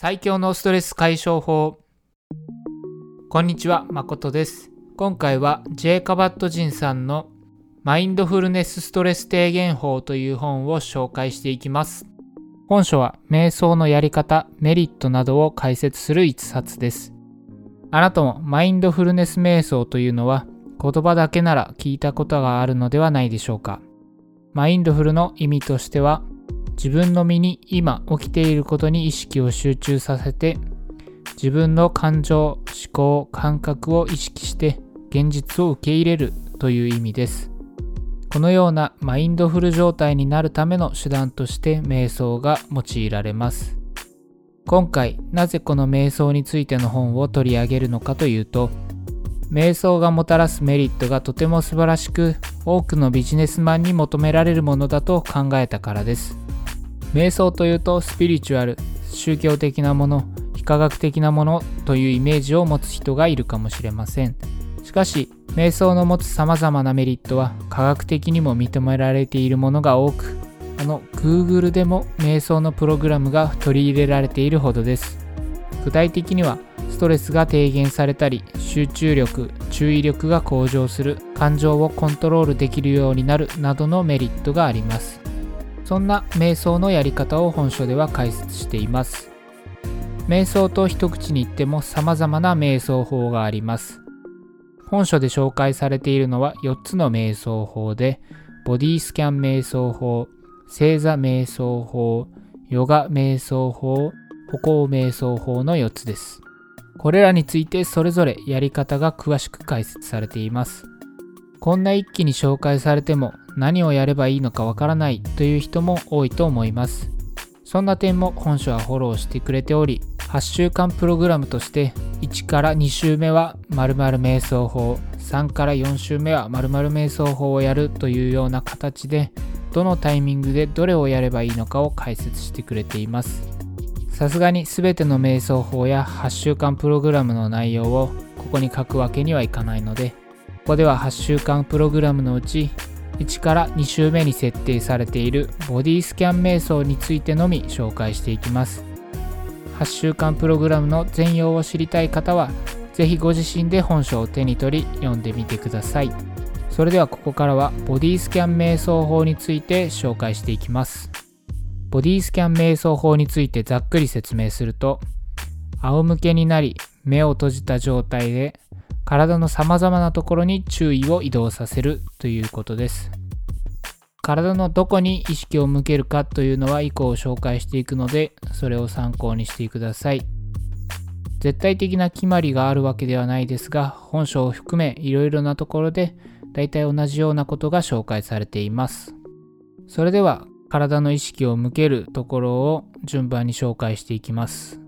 最強のストレス解消法。こんにちは誠です。今回は J カバットジンさんのマインドフルネスストレス低減法という本を紹介していきます。本書は瞑想のやり方メリットなどを解説する一冊です。あなたもマインドフルネス瞑想というのは言葉だけなら聞いたことがあるのではないでしょうか。マインドフルの意味としては自分の身に今起きていることに意識を集中させて自分の感情、思考、感覚を意識して現実を受け入れるという意味です。このようなマインドフル状態になるための手段として瞑想が用いられます。今回なぜこの瞑想についての本を取り上げるのかというと瞑想がもたらすメリットがとても素晴らしく多くのビジネスマンに求められるものだと考えたからです。瞑想というとスピリチュアル宗教的なもの非科学的なものというイメージを持つ人がいるかもしれません。しかし瞑想の持つ様々なメリットは科学的にも認められているものが多くあの Google でも瞑想のプログラムが取り入れられているほどです。具体的にはストレスが低減されたり集中力注意力が向上する感情をコントロールできるようになるなどのメリットがあります。そんな瞑想のやり方を本書では解説しています。瞑想と一口に言っても様々な瞑想法があります。本書で紹介されているのは4つの瞑想法で、ボディスキャン瞑想法、星座瞑想法、ヨガ瞑想法、歩行瞑想法の4つです。これらについてそれぞれやり方が詳しく解説されています。こんな一気に紹介されても何をやればいいのかわからないという人も多いと思います。そんな点も本書はフォローしてくれており、8週間プログラムとして1から2週目は〇〇瞑想法、3から4週目は〇〇瞑想法をやるというような形で、どのタイミングでどれをやればいいのかを解説してくれています。さすがに全ての瞑想法や8週間プログラムの内容をここに書くわけにはいかないので、ここでは8週間プログラムのうち1から2週目に設定されているボディスキャン瞑想についてのみ紹介していきます。8週間プログラムの全容を知りたい方は是非ご自身で本書を手に取り読んでみてください。それではここからはボディスキャン瞑想法について紹介していきます。ボディスキャン瞑想法についてざっくり説明すると仰向けになり目を閉じた状態で体の様々なところに注意を移動させるということです。体のどこに意識を向けるかというのは以降紹介していくので、それを参考にしてください。絶対的な決まりがあるわけではないですが、本書を含めいろいろなところで大体同じようなことが紹介されています。それでは体の意識を向けるところを順番に紹介していきます。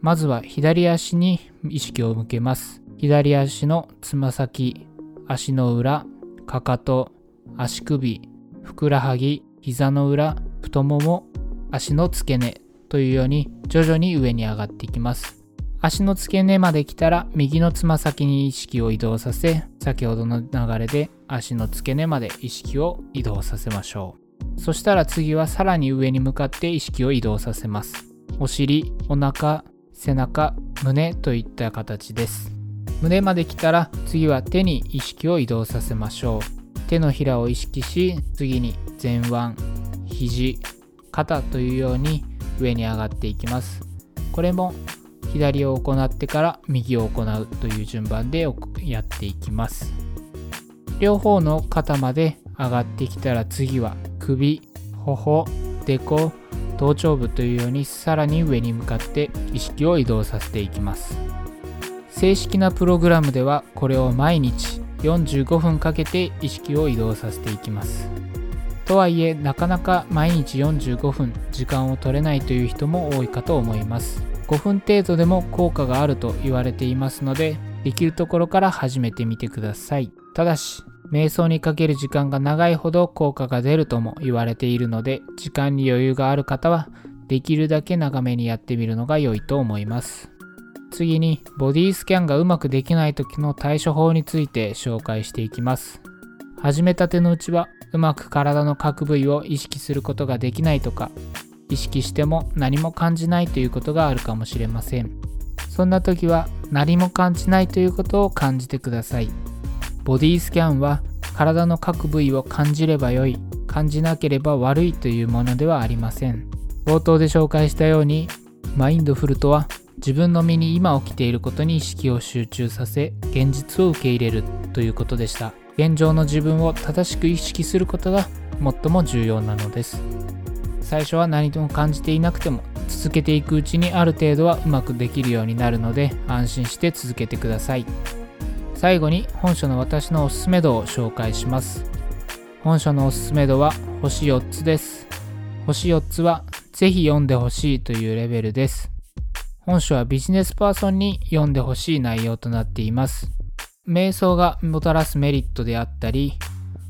まずは左足に意識を向けます。左足のつま先、足の裏、かかと、足首、ふくらはぎ、膝の裏、太もも、足の付け根というように徐々に上に上がっていきます。足の付け根まで来たら右のつま先に意識を移動させ、先ほどの流れで足の付け根まで意識を移動させましょう。そしたら次はさらに上に向かって意識を移動させます。お尻、お腹、背中、胸といった形です。胸まで来たら次は手に意識を移動させましょう。手のひらを意識し次に前腕肘肩というように上に上がっていきます。これも左を行ってから右を行うという順番でやっていきます。両方の肩まで上がってきたら次は首頬デコ頭頂部というようにさらに上に向かって意識を移動させていきます。正式なプログラムではこれを毎日45分かけて意識を移動させていきます。とはいえなかなか毎日45分時間を取れないという人も多いかと思います。5分程度でも効果があると言われていますのでできるところから始めてみてください。ただし瞑想にかける時間が長いほど効果が出るとも言われているので時間に余裕がある方はできるだけ長めにやってみるのが良いと思います。次にボディスキャンがうまくできない時の対処法について紹介していきます。始めたてのうちはうまく体の各部位を意識することができないとか意識しても何も感じないということがあるかもしれません。そんな時は何も感じないということを感じてください。ボディスキャンは体の各部位を感じればよい感じなければ悪いというものではありません。冒頭で紹介したようにマインドフルとは自分の身に今起きていることに意識を集中させ現実を受け入れるということでした。現状の自分を正しく意識することが最も重要なのです。最初は何とも感じていなくても続けていくうちにある程度はうまくできるようになるので安心して続けてください。最後に本書の私のおすすめ度を紹介します。本書のおすすめ度は星4つです。星4つはぜひ読んでほしいというレベルです。本書はビジネスパーソンに読んでほしい内容となっています瞑想がもたらすメリットであったり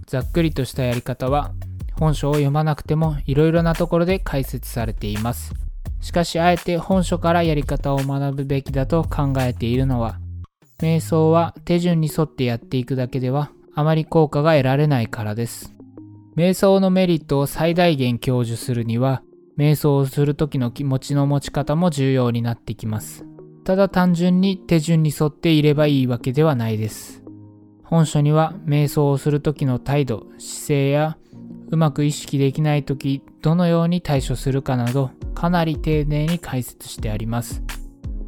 ざっくりとしたやり方は本書を読まなくてもいろいろなところで解説されています。しかしあえて本書からやり方を学ぶべきだと考えているのは、瞑想は手順に沿ってやっていくだけではあまり効果が得られないからです。瞑想のメリットを最大限享受するには、瞑想をする時の気持ちの持ち方も重要になってきます。ただ単純に手順に沿っていればいいわけではないです。本書には瞑想をする時の態度、姿勢やうまく意識できない時どのように対処するかなどかなり丁寧に解説してあります。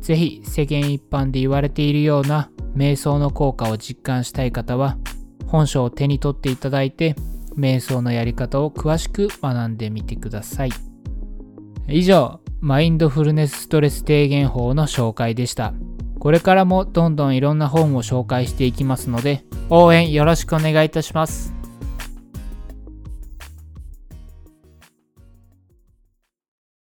ぜひ世間一般で言われているような瞑想の効果を実感したい方は本書を手に取っていただいて瞑想のやり方を詳しく学んでみてください。以上、マインドフルネスストレス低減法の紹介でした。これからもどんどんいろんな本を紹介していきますので応援よろしくお願いいたします。